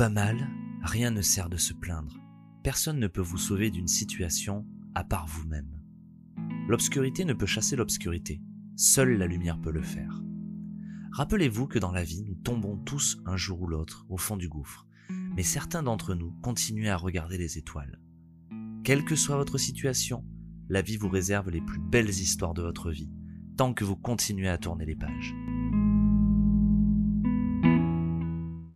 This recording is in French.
va mal, rien ne sert de se plaindre. Personne ne peut vous sauver d'une situation à part vous-même. L'obscurité ne peut chasser l'obscurité. Seule la lumière peut le faire. Rappelez-vous que dans la vie, nous tombons tous un jour ou l'autre au fond du gouffre, mais certains d'entre nous continuent à regarder les étoiles. Quelle que soit votre situation, la vie vous réserve les plus belles histoires de votre vie, tant que vous continuez à tourner les pages.